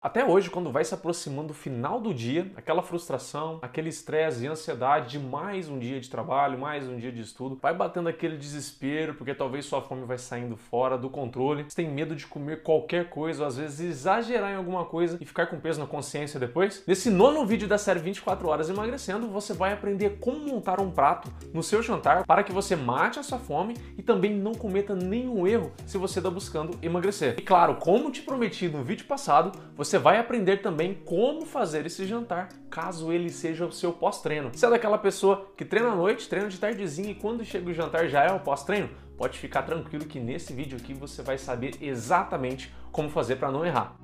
Até hoje, quando vai se aproximando o final do dia, aquela frustração, aquele estresse e ansiedade de mais um dia de trabalho, mais um dia de estudo, vai batendo aquele desespero, porque talvez sua fome vai saindo fora do controle, você tem medo de comer qualquer coisa, ou às vezes exagerar em alguma coisa e ficar com peso na consciência depois. Nesse nono vídeo da série 24 horas emagrecendo, você vai aprender como montar um prato no seu jantar para que você mate a sua fome e também não cometa nenhum erro se você está buscando emagrecer. E claro, como te prometi no vídeo passado, você você vai aprender também como fazer esse jantar, caso ele seja o seu pós-treino. Se é daquela pessoa que treina à noite, treina de tardezinha e quando chega o jantar já é o pós-treino, pode ficar tranquilo que nesse vídeo aqui você vai saber exatamente como fazer para não errar.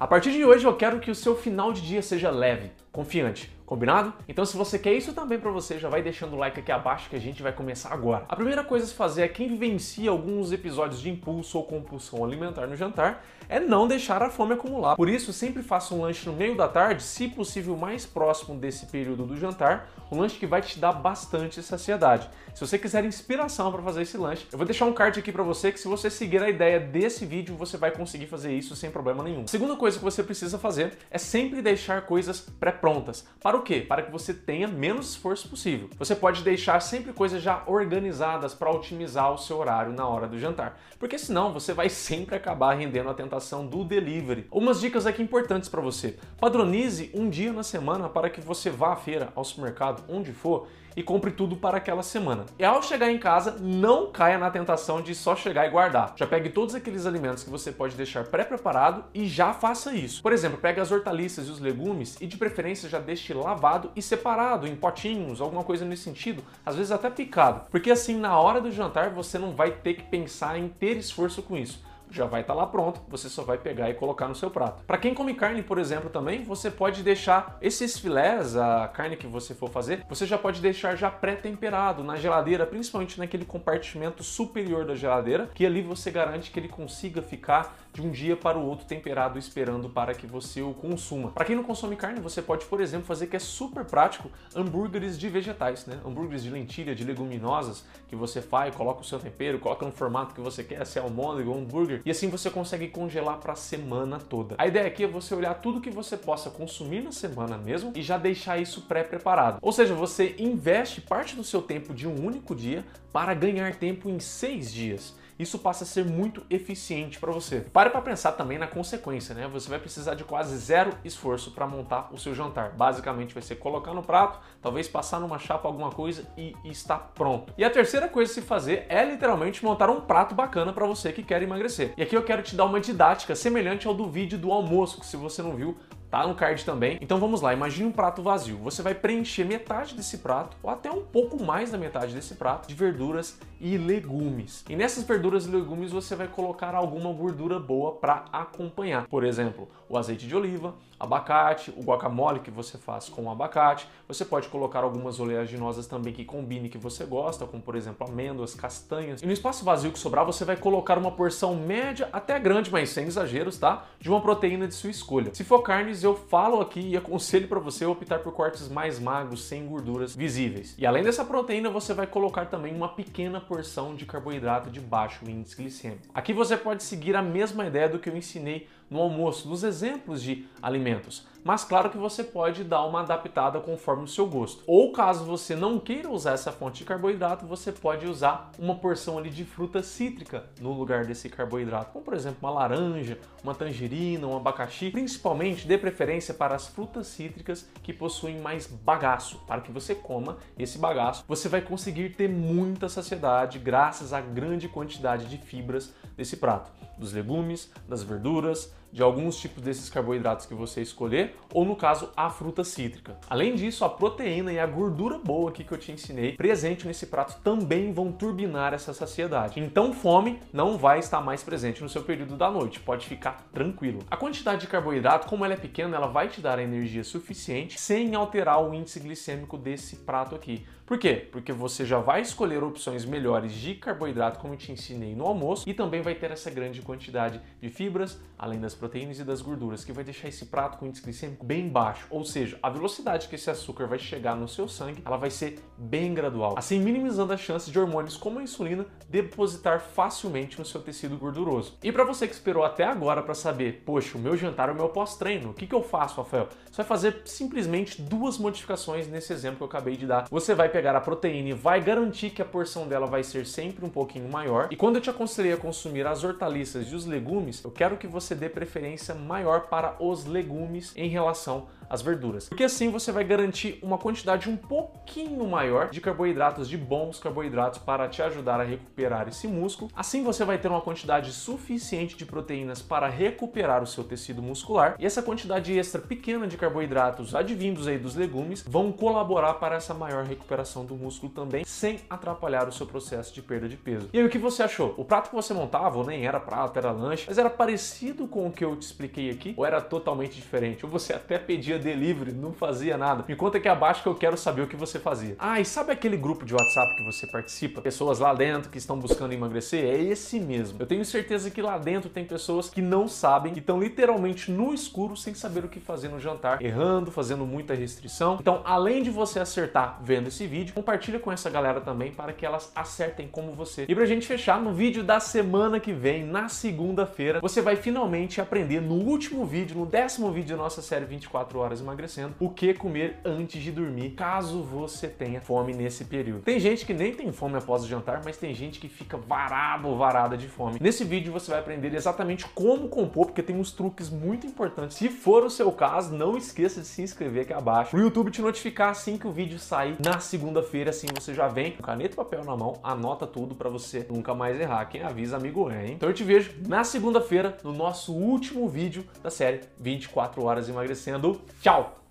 A partir de hoje eu quero que o seu final de dia seja leve, confiante. Combinado? Então se você quer isso também para você, já vai deixando o like aqui abaixo que a gente vai começar agora. A primeira coisa a se fazer é quem vivencia alguns episódios de impulso ou compulsão alimentar no jantar, é não deixar a fome acumular. Por isso, sempre faça um lanche no meio da tarde, se possível mais próximo desse período do jantar, um lanche que vai te dar bastante saciedade. Se você quiser inspiração para fazer esse lanche, eu vou deixar um card aqui para você que se você seguir a ideia desse vídeo, você vai conseguir fazer isso sem problema nenhum. A segunda coisa que você precisa fazer é sempre deixar coisas pré-prontas. Para o quê? Para que você tenha menos esforço possível. Você pode deixar sempre coisas já organizadas para otimizar o seu horário na hora do jantar, porque senão você vai sempre acabar rendendo a tentação do delivery. Umas dicas aqui importantes para você. Padronize um dia na semana para que você vá à feira, ao supermercado, onde for e compre tudo para aquela semana. E ao chegar em casa, não caia na tentação de só chegar e guardar. Já pegue todos aqueles alimentos que você pode deixar pré-preparado e já faça isso. Por exemplo, pegue as hortaliças e os legumes e de preferência já deixe lavado e separado em potinhos, alguma coisa nesse sentido, às vezes até picado, porque assim na hora do jantar você não vai ter que pensar em ter esforço com isso já vai estar tá lá pronto, você só vai pegar e colocar no seu prato. Para quem come carne, por exemplo, também, você pode deixar esses filés, a carne que você for fazer, você já pode deixar já pré-temperado na geladeira, principalmente naquele compartimento superior da geladeira, que ali você garante que ele consiga ficar de um dia para o outro temperado esperando para que você o consuma. Para quem não consome carne, você pode, por exemplo, fazer que é super prático hambúrgueres de vegetais, né? Hambúrgueres de lentilha, de leguminosas que você faz, coloca o seu tempero, coloca no formato que você quer, se é almôndega ou hambúrguer, e assim você consegue congelar para a semana toda. A ideia aqui é você olhar tudo que você possa consumir na semana mesmo e já deixar isso pré-preparado. Ou seja, você investe parte do seu tempo de um único dia para ganhar tempo em seis dias isso passa a ser muito eficiente para você. Pare para pensar também na consequência, né? Você vai precisar de quase zero esforço para montar o seu jantar. Basicamente vai ser colocar no prato, talvez passar numa chapa alguma coisa e está pronto. E a terceira coisa a se fazer é literalmente montar um prato bacana para você que quer emagrecer. E aqui eu quero te dar uma didática semelhante ao do vídeo do almoço, que se você não viu, tá no card também. Então vamos lá, imagine um prato vazio. Você vai preencher metade desse prato, ou até um pouco mais da metade desse prato, de verduras e legumes. E nessas verduras e legumes você vai colocar alguma gordura boa para acompanhar. Por exemplo, o azeite de oliva, abacate, o guacamole que você faz com o abacate. Você pode colocar algumas oleaginosas também que combine que você gosta, como por exemplo amêndoas, castanhas. E no espaço vazio que sobrar, você vai colocar uma porção média até grande, mas sem exageros, tá? De uma proteína de sua escolha. Se for carnes, eu falo aqui e aconselho para você optar por cortes mais magros, sem gorduras visíveis. E além dessa proteína, você vai colocar também uma pequena porção de carboidrato de baixo índice glicêmico. Aqui você pode seguir a mesma ideia do que eu ensinei no almoço, nos exemplos de alimentos. Mas claro que você pode dar uma adaptada conforme o seu gosto. Ou caso você não queira usar essa fonte de carboidrato, você pode usar uma porção ali de fruta cítrica no lugar desse carboidrato, como por exemplo uma laranja, uma tangerina, um abacaxi. Principalmente dê preferência para as frutas cítricas que possuem mais bagaço, para que você coma esse bagaço. Você vai conseguir ter muita saciedade graças à grande quantidade de fibras desse prato, dos legumes, das verduras, de alguns tipos desses carboidratos que você escolher, ou no caso, a fruta cítrica. Além disso, a proteína e a gordura boa aqui que eu te ensinei, presente nesse prato, também vão turbinar essa saciedade. Então, fome não vai estar mais presente no seu período da noite, pode ficar tranquilo. A quantidade de carboidrato, como ela é pequena, ela vai te dar a energia suficiente sem alterar o índice glicêmico desse prato aqui. Por quê? Porque você já vai escolher opções melhores de carboidrato, como eu te ensinei no almoço, e também vai ter essa grande quantidade de fibras, além das proteínas e das gorduras, que vai deixar esse prato com índice glicêmico bem baixo. Ou seja, a velocidade que esse açúcar vai chegar no seu sangue, ela vai ser bem gradual, assim minimizando as chances de hormônios como a insulina depositar facilmente no seu tecido gorduroso. E para você que esperou até agora para saber, poxa, o meu jantar é o meu pós-treino, o que, que eu faço, Rafael? Você vai fazer simplesmente duas modificações nesse exemplo que eu acabei de dar. Você vai pegar a proteína e vai garantir que a porção dela vai ser sempre um pouquinho maior. E quando eu te aconselhei a consumir as hortaliças e os legumes, eu quero que você dê preferência maior para os legumes em relação às verduras. Porque assim você vai garantir uma quantidade um pouquinho maior de carboidratos, de bons carboidratos para te ajudar a recuperar esse músculo. Assim você vai ter uma quantidade suficiente de proteínas para recuperar o seu tecido muscular e essa quantidade extra pequena de carboidratos advindos aí dos legumes vão colaborar para essa maior recuperação do músculo também, sem atrapalhar o seu processo de perda de peso. E aí o que você achou? O prato que você montava, ou nem era prato, era lanche, mas era parecido com o que eu te expliquei aqui, ou era totalmente diferente? Ou você até pedia delivery, não fazia nada. Me conta aqui abaixo que eu quero saber o que você fazia. Ah, e sabe aquele grupo de WhatsApp que você participa? Pessoas lá dentro que estão buscando emagrecer? É esse mesmo. Eu tenho certeza que lá dentro tem pessoas que não sabem, que estão literalmente no escuro sem saber o que fazer no jantar, errando, fazendo muita restrição. Então, além de você acertar vendo esse vídeo, compartilha com essa galera também para que elas acertem como você. E pra gente fechar, no vídeo da semana que vem, na segunda-feira, você vai finalmente aprender no último vídeo, no décimo vídeo da nossa série 24 horas emagrecendo, o que comer antes de dormir, caso você tenha fome nesse período. Tem gente que nem tem fome após o jantar, mas tem gente que fica varado ou varada de fome. Nesse vídeo você vai aprender exatamente como compor, porque tem uns truques muito importantes. Se for o seu caso, não esqueça de se inscrever aqui abaixo, o YouTube te notificar assim que o vídeo sair na segunda-feira, assim você já vem com caneta e papel na mão, anota tudo para você nunca mais errar. Quem avisa, amigo é, hein? Então eu te vejo na segunda-feira no nosso último vídeo da série 24 horas emagrecendo. Tchau!